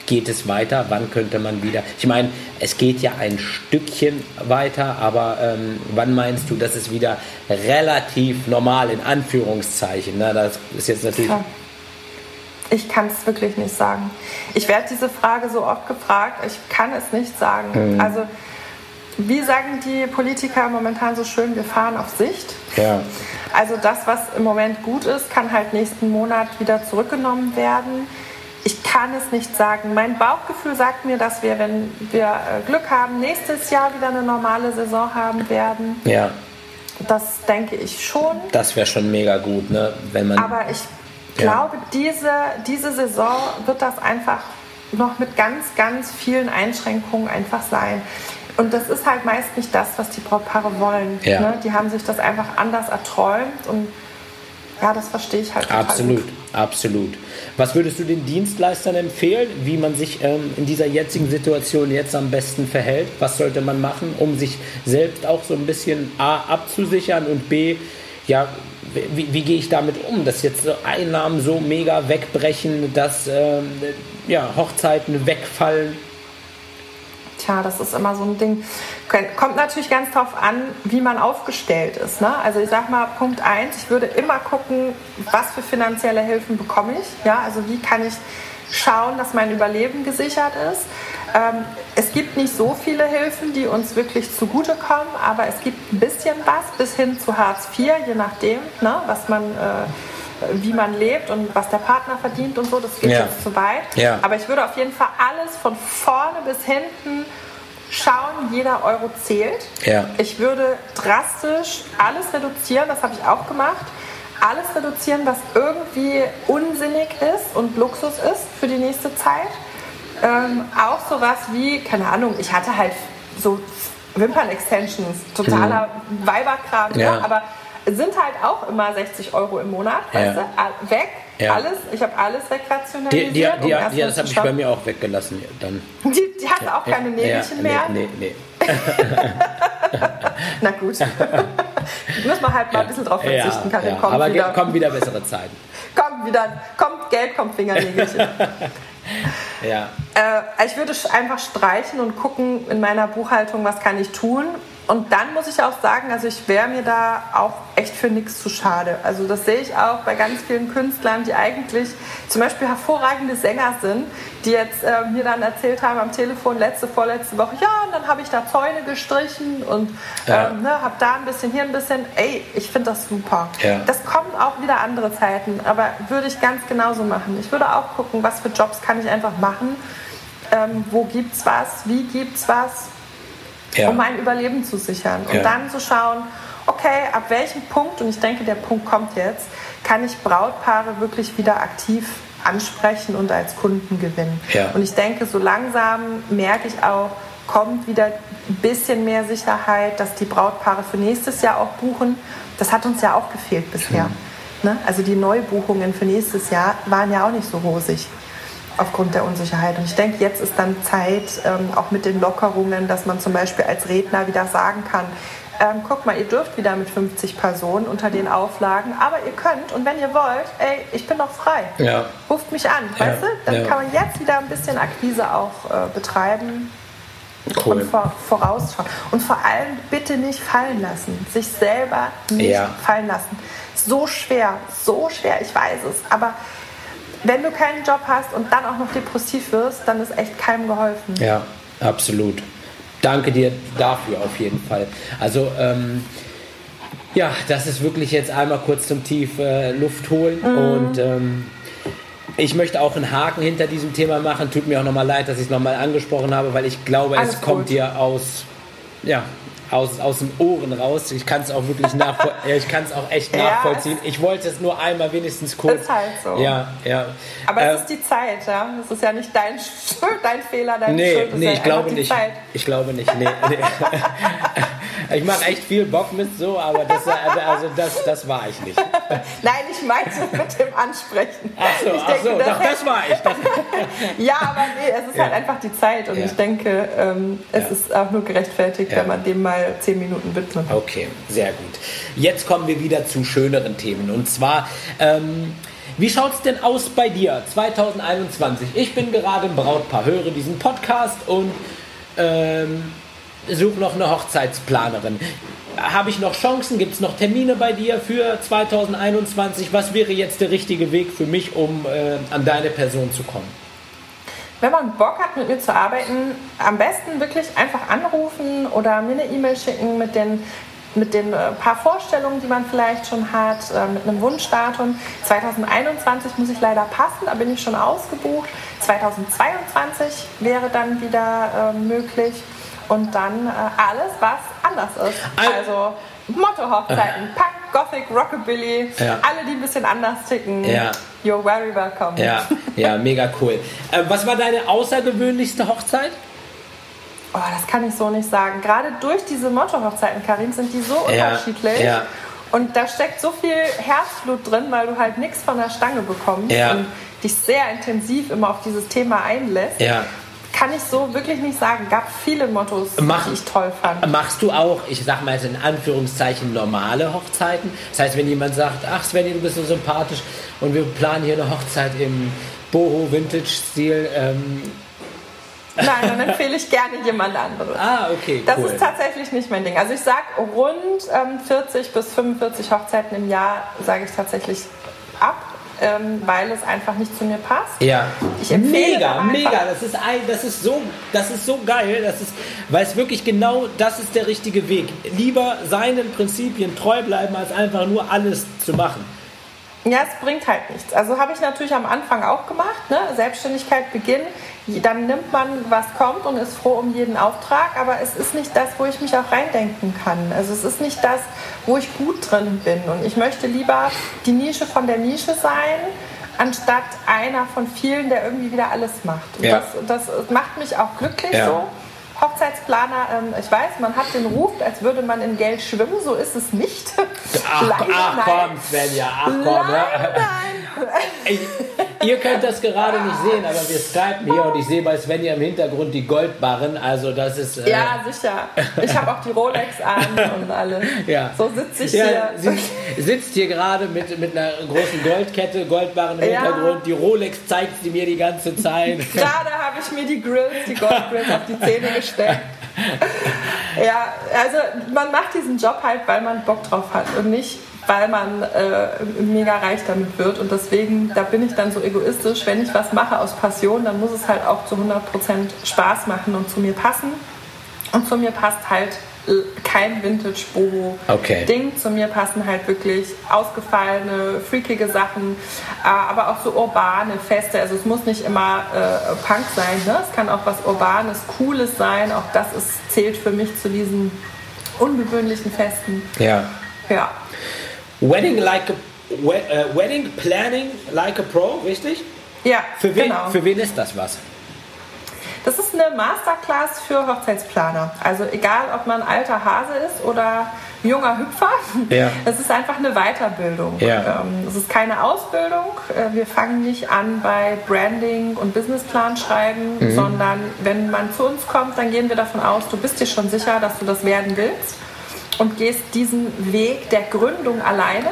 geht es weiter? Wann könnte man wieder? Ich meine, es geht ja ein Stückchen weiter, aber ähm, wann meinst du, dass es wieder relativ normal in Anführungszeichen? Ne? Das ist jetzt natürlich. Ich kann es wirklich nicht sagen. Ich werde diese Frage so oft gefragt, ich kann es nicht sagen. Mhm. Also, wie sagen die Politiker momentan so schön, wir fahren auf Sicht. Ja. Also das, was im Moment gut ist, kann halt nächsten Monat wieder zurückgenommen werden. Ich kann es nicht sagen. Mein Bauchgefühl sagt mir, dass wir, wenn wir äh, Glück haben, nächstes Jahr wieder eine normale Saison haben werden. Ja. Das denke ich schon. Das wäre schon mega gut, ne? Wenn man. Aber ich glaube, ja. diese, diese Saison wird das einfach noch mit ganz, ganz vielen Einschränkungen einfach sein. Und das ist halt meist nicht das, was die Brautpaare wollen. Ja. Ne? Die haben sich das einfach anders erträumt und ja, das verstehe ich halt. Absolut, gut. absolut. Was würdest du den Dienstleistern empfehlen, wie man sich ähm, in dieser jetzigen Situation jetzt am besten verhält? Was sollte man machen, um sich selbst auch so ein bisschen A abzusichern und B, ja, wie, wie gehe ich damit um, dass jetzt Einnahmen so mega wegbrechen, dass ähm, ja, Hochzeiten wegfallen? Tja, das ist immer so ein Ding. Kommt natürlich ganz darauf an, wie man aufgestellt ist. Ne? Also ich sag mal, Punkt 1, ich würde immer gucken, was für finanzielle Hilfen bekomme ich. Ja? Also wie kann ich schauen, dass mein Überleben gesichert ist. Ähm, es gibt nicht so viele Hilfen, die uns wirklich zugutekommen, aber es gibt ein bisschen was bis hin zu Hartz IV, je nachdem, ne, was man... Äh, wie man lebt und was der Partner verdient und so, das geht ja. jetzt zu weit. Ja. Aber ich würde auf jeden Fall alles von vorne bis hinten schauen, jeder Euro zählt. Ja. Ich würde drastisch alles reduzieren, das habe ich auch gemacht. Alles reduzieren, was irgendwie unsinnig ist und Luxus ist für die nächste Zeit. Ähm, auch sowas wie, keine Ahnung, ich hatte halt so Wimpern-Extensions, totaler mhm. Weiberkram, ja. Ne? aber sind halt auch immer 60 Euro im Monat, ja. weißt du, weg. Ja. Alles, ich habe alles wegrationalisiert. Die, die, die, um die das habe ich bei mir auch weggelassen. Dann. Die, die hat auch keine Nägelchen mehr? Nee, nee, nee. Na gut. Muss man halt mal ein bisschen drauf verzichten, kann ja, kommt Aber wieder. kommen wieder bessere Zeiten. kommt wieder, kommt Geld, kommt Fingernägelchen. ja. Äh, ich würde einfach streichen und gucken in meiner Buchhaltung, was kann ich tun und dann muss ich auch sagen, also ich wäre mir da auch echt für nichts zu schade. Also das sehe ich auch bei ganz vielen Künstlern, die eigentlich zum Beispiel hervorragende Sänger sind, die jetzt äh, mir dann erzählt haben am Telefon letzte, vorletzte Woche, ja, und dann habe ich da Zäune gestrichen und ja. ähm, ne, habe da ein bisschen, hier ein bisschen. Ey, ich finde das super. Ja. Das kommen auch wieder andere Zeiten, aber würde ich ganz genauso machen. Ich würde auch gucken, was für Jobs kann ich einfach machen, ähm, wo gibt's was, wie gibt's was ja. um mein Überleben zu sichern. Und ja. dann zu schauen, okay, ab welchem Punkt, und ich denke, der Punkt kommt jetzt, kann ich Brautpaare wirklich wieder aktiv ansprechen und als Kunden gewinnen. Ja. Und ich denke, so langsam merke ich auch, kommt wieder ein bisschen mehr Sicherheit, dass die Brautpaare für nächstes Jahr auch buchen. Das hat uns ja auch gefehlt bisher. Ne? Also die Neubuchungen für nächstes Jahr waren ja auch nicht so rosig aufgrund der Unsicherheit. Und ich denke, jetzt ist dann Zeit, ähm, auch mit den Lockerungen, dass man zum Beispiel als Redner wieder sagen kann, ähm, guck mal, ihr dürft wieder mit 50 Personen unter den Auflagen, aber ihr könnt und wenn ihr wollt, ey, ich bin noch frei. Ja. Ruft mich an, Ja. weißt du? Dann Ja. kann man jetzt wieder ein bisschen Akquise auch äh, betreiben Cool. und vor, vorausschauen. Und vor allem bitte nicht fallen lassen. Sich selber nicht fallen lassen. So schwer, so schwer, ich weiß es. Aber wenn du keinen Job hast und dann auch noch depressiv wirst, dann ist echt keinem geholfen. Ja, absolut. Danke dir dafür auf jeden Fall. Also, ähm, ja, das ist wirklich jetzt einmal kurz zum Tief äh, Luft holen und ähm, ich möchte auch einen Haken hinter diesem Thema machen. Tut mir auch nochmal leid, dass ich es nochmal angesprochen habe, weil ich glaube, Alles es kommt gut. dir aus, ja, aus, aus den Ohren raus. Ich kann es auch wirklich nachvoll ja, ich kann es auch echt Ja, nachvollziehen. Ich wollte es nur einmal wenigstens kurz. Ist halt so. Ja, ja. Aber Äh, es ist die Zeit, ja. Es ist ja nicht dein, Schuld, dein Fehler, deine Nee, Schuld. nee, ich ja glaube nicht. Zeit. Ich glaube nicht. Nee, nee. ich mache echt viel Bock mit so, aber das, also das, das war ich nicht. Nein, ich meinte mit dem Ansprechen. Ach so, ich ach so, doch, das war ich. Das, Ja, aber nee, es ist Ja. halt einfach die Zeit und Ja. ich denke, ähm, es Ja. ist auch nur gerechtfertigt, wenn man dem mal zehn Minuten widmet. okay, sehr gut. Jetzt kommen wir wieder zu schöneren Themen. Und zwar, ähm, wie schaut es denn aus bei dir 2021? Ich bin gerade im Brautpaar, höre diesen Podcast und ähm, suche noch eine Hochzeitsplanerin. Habe ich noch Chancen? Gibt es noch Termine bei dir für 2021? Was wäre jetzt der richtige Weg für mich, um äh, an deine Person zu kommen? Wenn man Bock hat, mit mir zu arbeiten, am besten wirklich einfach anrufen oder mir eine E-Mail schicken mit den mit den äh, paar Vorstellungen, die man vielleicht schon hat, äh, mit einem Wunschdatum. 2021 muss ich leider passen, da bin ich schon ausgebucht. 2022 wäre dann wieder äh, möglich. Und dann äh, alles, was anders ist. Al- Also Motto-Hochzeiten, Punk, Gothic, Rockabilly, Ja. alle, die ein bisschen anders ticken. Ja. You're very welcome. Ja, ja, mega cool. Äh, was war deine außergewöhnlichste Hochzeit? Oh, das kann ich so nicht sagen. Gerade durch diese Motto-Hochzeiten, Karim, sind die so Ja, unterschiedlich. ja. Und da steckt so viel Herzblut drin, weil du halt nichts von der Stange bekommst Ja. und dich sehr intensiv immer auf dieses Thema einlässt. Ja. Kann ich so wirklich nicht sagen. Gab viele Mottos, Mach- die ich toll fand. Machst du auch, ich sag mal jetzt in Anführungszeichen, normale Hochzeiten? Das heißt, wenn jemand sagt, ach Svenny, du bist so sympathisch und wir planen hier eine Hochzeit im Boho-Vintage-Stil. Ähm, Nein, dann empfehle ich gerne jemand anderes. ah, okay, Das cool. ist tatsächlich nicht mein Ding. Also ich sage rund ähm, 40 bis 45 Hochzeiten im Jahr sage ich tatsächlich ab, ähm, weil es einfach nicht zu mir passt. Ja, Ich empfehle mega, mega. Das ist ein, das ist so, das ist so geil. Das ist, weil es wirklich genau, das ist der richtige Weg. Lieber seinen Prinzipien treu bleiben, als einfach nur alles zu machen. Ja, es bringt halt nichts. Also habe ich natürlich am Anfang auch gemacht. Ne? Selbstständigkeit beginnen. Dann nimmt man, was kommt und ist froh um jeden Auftrag. Aber es ist nicht das, wo ich mich auch reindenken kann. Also es ist nicht das, wo ich gut drin bin. Und ich möchte lieber die Nische von der Nische sein, anstatt einer von vielen, der irgendwie wieder alles macht. Und Ja. das, das macht mich auch glücklich Ja. so. Hochzeitsplaner, ähm, ich weiß, man hat den Ruf, als würde man in Geld schwimmen. So ist es nicht. Ach, Leider ach komm, Svenja, ach komm. Nein, Ja. nein. Ich, ihr könnt das gerade nicht sehen, aber wir skypen hier und ich sehe bei Svenja im Hintergrund die Goldbarren. Also das ist... Äh, Ja, sicher. Ich habe auch die Rolex an und alles. Ja. So sitze ich ja, hier. Sie sitzt hier gerade mit, mit einer großen Goldkette, Goldbarren im Ja. Hintergrund. Die Rolex zeigt sie mir die ganze Zeit. Gerade habe ich mir die Grills, die Goldgrills auf die Zähne gesteckt. Ja, also man macht diesen Job halt, weil man Bock drauf hat und nicht, weil man äh, mega reich damit wird. Und deswegen, da bin ich dann so egoistisch, wenn ich was mache aus Passion, dann muss es halt auch zu 100% Spaß machen und zu mir passen. Und zu mir passt halt äh, kein Vintage-Boho-Ding. Okay. Zu mir passen halt wirklich ausgefallene, freakige Sachen, äh, aber auch so urbane Feste. Also es muss nicht immer äh, Punk sein, ne? es kann auch was Urbanes, Cooles sein. Auch das ist, zählt für mich zu diesen ungewöhnlichen Festen. Ja. Ja. Wedding like a, we, äh, Wedding planning like a pro, richtig? Ja, Für wen, genau. für wen ist das was? Das ist eine Masterclass für Hochzeitsplaner. Also egal, ob man alter Hase ist oder junger Hüpfer. Ja. Es ist einfach eine Weiterbildung. Ja. Ähm, es ist keine Ausbildung. Äh, wir fangen nicht an bei Branding und Businessplan schreiben, mhm. sondern wenn man zu uns kommt, dann gehen wir davon aus, du bist dir schon sicher, dass du das werden willst und gehst diesen Weg der Gründung alleine.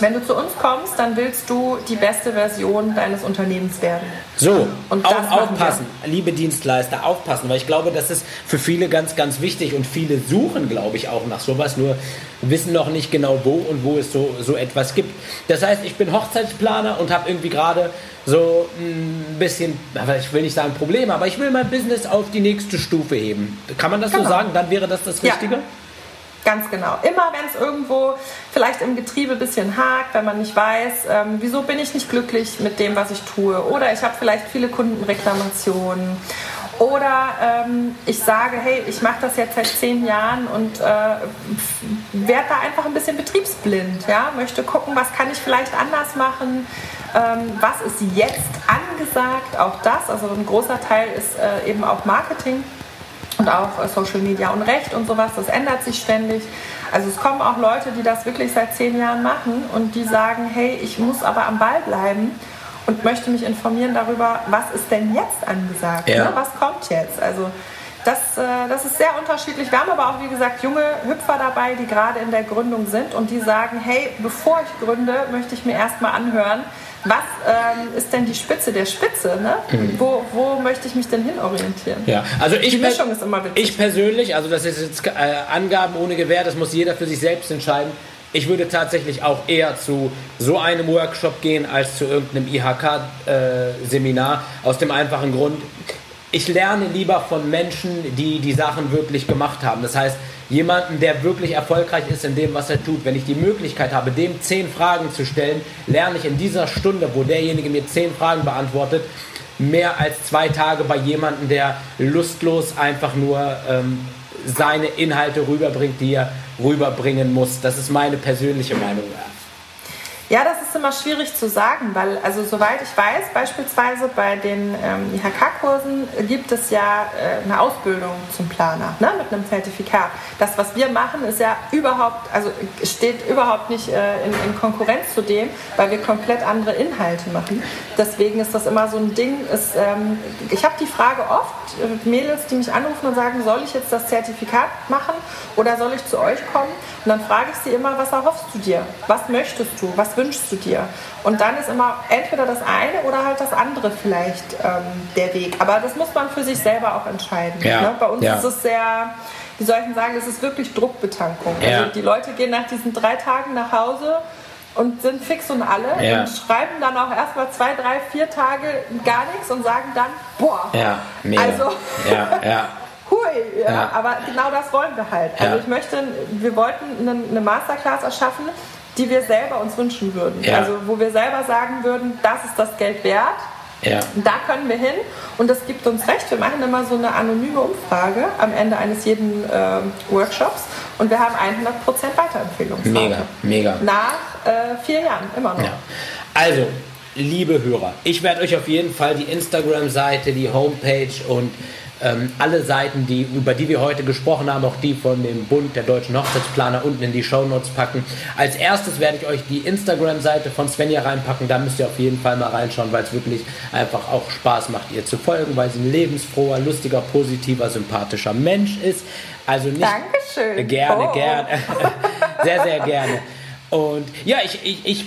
Wenn du zu uns kommst, dann willst du die beste Version deines Unternehmens werden. So, und auf, aufpassen, wir. liebe Dienstleister, aufpassen, weil ich glaube, das ist für viele ganz, ganz wichtig und viele suchen, glaube ich, auch nach sowas, nur wissen noch nicht genau wo und wo es so, so etwas gibt. Das heißt, ich bin Hochzeitsplaner und habe irgendwie gerade so ein bisschen, ich will nicht sagen Probleme, aber ich will mein Business auf die nächste Stufe heben. Kann man das genau. so sagen? Dann wäre das das Richtige? Ja. Ganz genau. Immer wenn es irgendwo vielleicht im Getriebe ein bisschen hakt, wenn man nicht weiß, ähm, wieso bin ich nicht glücklich mit dem, was ich tue. Oder ich habe vielleicht viele Kundenreklamationen. Oder ähm, ich sage, hey, ich mache das jetzt seit zehn Jahren und äh, werde da einfach ein bisschen betriebsblind. Ja? Möchte gucken, was kann ich vielleicht anders machen, ähm, was ist jetzt angesagt, auch das. Also ein großer Teil ist äh, eben auch Marketing und auch äh, Social Media und Recht und sowas, das ändert sich ständig. Also es kommen auch Leute, die das wirklich seit zehn Jahren machen und die sagen, hey, ich muss aber am Ball bleiben und möchte mich informieren darüber, was ist denn jetzt angesagt, ja. ne? was kommt jetzt. Also das, äh, das ist sehr unterschiedlich. Wir haben aber auch, wie gesagt, junge Hüpfer dabei, die gerade in der Gründung sind und die sagen, hey, bevor ich gründe, möchte ich mir erstmal anhören, was ähm, ist denn die Spitze der Spitze? Ne? Mhm. Wo, wo möchte ich mich denn hin orientieren? Ja, also ich, die Mischung ist immer witzig. Ich persönlich, also das ist jetzt äh, Angaben ohne Gewähr, das muss jeder für sich selbst entscheiden. Ich würde tatsächlich auch eher zu so einem Workshop gehen als zu irgendeinem IHK-Seminar. Äh, aus dem einfachen Grund, ich lerne lieber von Menschen, die die Sachen wirklich gemacht haben. Das heißt, jemanden, der wirklich erfolgreich ist in dem, was er tut. Wenn ich die Möglichkeit habe, dem zehn Fragen zu stellen, lerne ich in dieser Stunde, wo derjenige mir zehn Fragen beantwortet, mehr als zwei Tage bei jemandem, der lustlos einfach nur ähm, seine Inhalte rüberbringt, die er rüberbringen muss. Das ist meine persönliche Meinung. Ja, das ist immer schwierig zu sagen, weil, also soweit ich weiß, beispielsweise bei den ähm, IHK-Kursen gibt es ja äh, eine Ausbildung zum Planer ne, mit einem Zertifikat. Das, was wir machen, ist ja überhaupt, also steht überhaupt nicht äh, in, in, Konkurrenz zu dem, weil wir komplett andere Inhalte machen. Deswegen ist das immer so ein Ding. Ist, ähm, ich habe die Frage oft, äh, Mädels, die mich anrufen und sagen, soll ich jetzt das Zertifikat machen oder soll ich zu euch kommen? Und dann frage ich sie immer, was erhoffst du dir? Was möchtest du? Was wünschst du dir? Und dann ist immer entweder das eine oder halt das andere vielleicht ähm, der Weg. Aber das muss man für sich selber auch entscheiden. Ja. Ne? Bei uns ja. ist es sehr, wie soll ich sagen, es ist wirklich Druckbetankung. Ja. Also die Leute gehen nach diesen drei Tagen nach Hause und sind fix und alle ja. und schreiben dann auch erstmal zwei, drei, vier Tage gar nichts und sagen dann, boah, ja, mega. also ja, ja. hui, ja. aber genau das wollen wir halt. Also ich möchte, wir wollten eine, eine Masterclass erschaffen, die wir selber uns wünschen würden. Ja. Also wo wir selber sagen würden, das ist das Geld wert. Ja. Da können wir hin und das gibt uns recht. Wir machen immer so eine anonyme Umfrage am Ende eines jeden äh, Workshops und wir haben 100% Weiterempfehlungsrate. Mega, mega. Nach äh, vier Jahren, immer noch. Ja. Also, liebe Hörer, ich werde euch auf jeden Fall die Instagram-Seite, die Homepage und ähm, alle Seiten, die, über die wir heute gesprochen haben, auch die von dem Bund der deutschen Hochzeitsplaner unten in die Shownotes packen. Als erstes werde ich euch die Instagram-Seite von Svenja reinpacken. Da müsst ihr auf jeden Fall mal reinschauen, weil es wirklich einfach auch Spaß macht, ihr zu folgen, weil sie ein lebensfroher, lustiger, positiver, sympathischer Mensch ist. Also nicht Dankeschön. gerne, oh. gerne, sehr, sehr gerne. Und ja, ich, ich, ich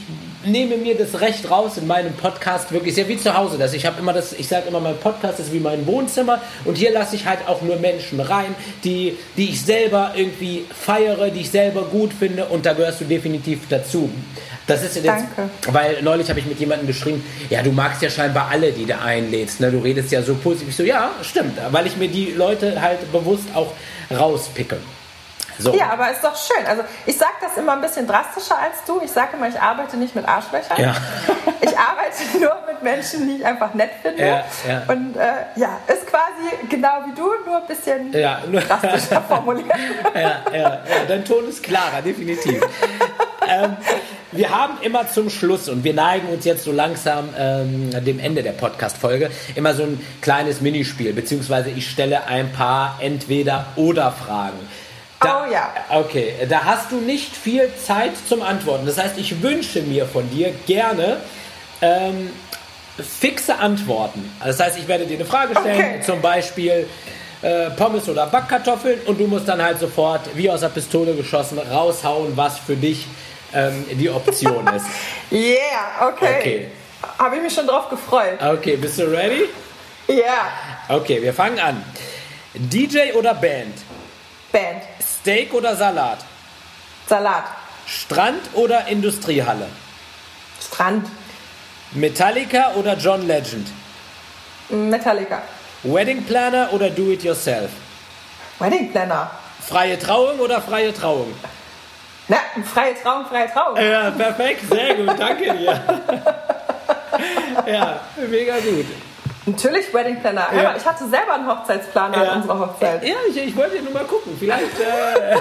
nehme mir das Recht raus in meinem Podcast wirklich sehr wie zu Hause. Das ich habe immer das, ich sage immer, mein Podcast ist wie mein Wohnzimmer und hier lasse ich halt auch nur Menschen rein, die, die ich selber irgendwie feiere, die ich selber gut finde und da gehörst du definitiv dazu. Das ist jetzt, Danke. weil neulich habe ich mit jemandem geschrieben, ja, du magst ja scheinbar alle, die du einlädst, ne? du redest ja so positiv. Ich so, ja, stimmt, weil ich mir die Leute halt bewusst auch rauspicke. So. Ja, aber ist doch schön. Also ich sage das immer ein bisschen drastischer als du. Ich sage immer, ich arbeite nicht mit Arschlöchern. Ja. ich arbeite nur mit Menschen, die ich einfach nett finde. Ja, ja. Und äh, ja, ist quasi genau wie du, nur ein bisschen ja, nur drastischer formuliert. ja, ja, ja, dein Ton ist klarer, definitiv. ähm, wir haben immer zum Schluss und wir neigen uns jetzt so langsam ähm, dem Ende der Podcast-Folge immer so ein kleines Minispiel, beziehungsweise ich stelle ein paar Entweder-Oder-Fragen. Da, oh ja. Okay, da hast du nicht viel Zeit zum Antworten. Das heißt, ich wünsche mir von dir gerne ähm, fixe Antworten. Das heißt, ich werde dir eine Frage stellen, Okay. zum Beispiel äh, Pommes oder Backkartoffeln und du musst dann halt sofort wie aus der Pistole geschossen raushauen, was für dich ähm, die Option ist. Yeah, okay. Okay. Habe ich mich schon drauf gefreut. Okay, bist du ready? Ja. Okay, wir fangen an. DJ oder Band? Band. Steak oder Salat? Salat. Strand oder Industriehalle? Strand. Metallica oder John Legend? Metallica. Wedding Planner oder Do It Yourself? Wedding Planner. Freie Trauung oder freie Trauung? Na, freie Trauung, freie Trauung. Ja, perfekt, sehr gut, danke dir. ja, mega gut. Natürlich Wedding Planner. Ja. ich hatte selber einen Hochzeitsplaner Ja. an unserer Hochzeit. Ja, ich, ich wollte nur mal gucken, vielleicht. Äh,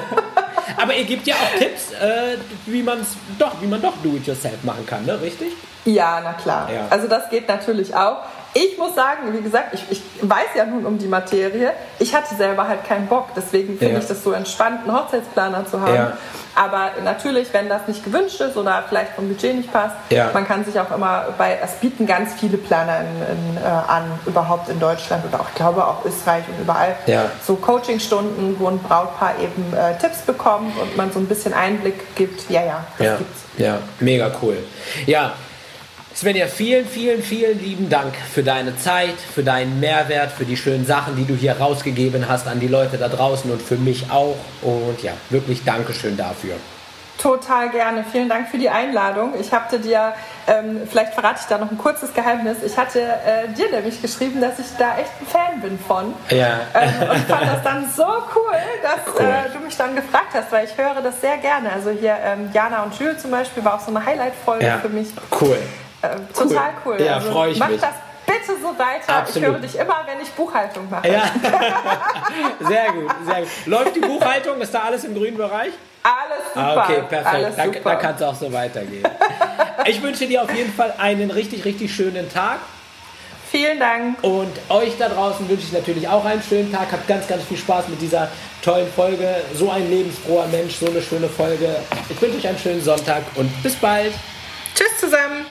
aber ihr gebt ja auch Tipps, äh, wie man es doch, wie man doch Do-it-yourself machen kann, ne? Richtig? Ja, na klar. Ja. Also das geht natürlich auch. Ich muss sagen, wie gesagt, ich, ich weiß ja nun um die Materie. Ich hatte selber halt keinen Bock. Deswegen finde Ja. ich das so entspannt, einen Hochzeitsplaner zu haben. Aber natürlich, wenn das nicht gewünscht ist oder vielleicht vom Budget nicht passt, Ja. man kann sich auch immer bei, es bieten ganz viele Planer in, in, äh, an, überhaupt in Deutschland oder auch, ich glaube auch Österreich und überall. Ja. So Coachingstunden, wo ein Brautpaar eben äh, Tipps bekommt und man so ein bisschen Einblick gibt. Ja, ja, das ja, gibt's. ja, mega cool. Ja, Svenja, vielen, vielen, vielen lieben Dank für deine Zeit, für deinen Mehrwert, für die schönen Sachen, die du hier rausgegeben hast an die Leute da draußen und für mich auch. Und ja, wirklich Dankeschön dafür. Total gerne. Vielen Dank für die Einladung. Ich hatte dir, ähm, vielleicht verrate ich da noch ein kurzes Geheimnis. Ich hatte äh, dir nämlich geschrieben, dass ich da echt ein Fan bin von. Ja. Ähm, und fand das dann so cool, dass Cool. Äh, du mich dann gefragt hast, weil ich höre das sehr gerne. Also hier ähm, Jana und Jules zum Beispiel war auch so eine Highlight-Folge Ja, für mich. cool. Äh, total cool. Ja, also, freu ich mach mich. das bitte so weiter. Absolut. Ich höre dich immer, wenn ich Buchhaltung mache. Ja, sehr gut, sehr gut. Läuft die Buchhaltung? Ist da alles im grünen Bereich? Alles super. Ah, okay, perfekt. Alles Da, super. da kann es auch so weitergehen. Ich wünsche dir auf jeden Fall einen richtig, richtig schönen Tag. Vielen Dank. Und euch da draußen wünsche ich natürlich auch einen schönen Tag. Habt ganz, ganz viel Spaß mit dieser tollen Folge. So ein lebensfroher Mensch, so eine schöne Folge. Ich wünsche euch einen schönen Sonntag und bis bald. Tschüss zusammen.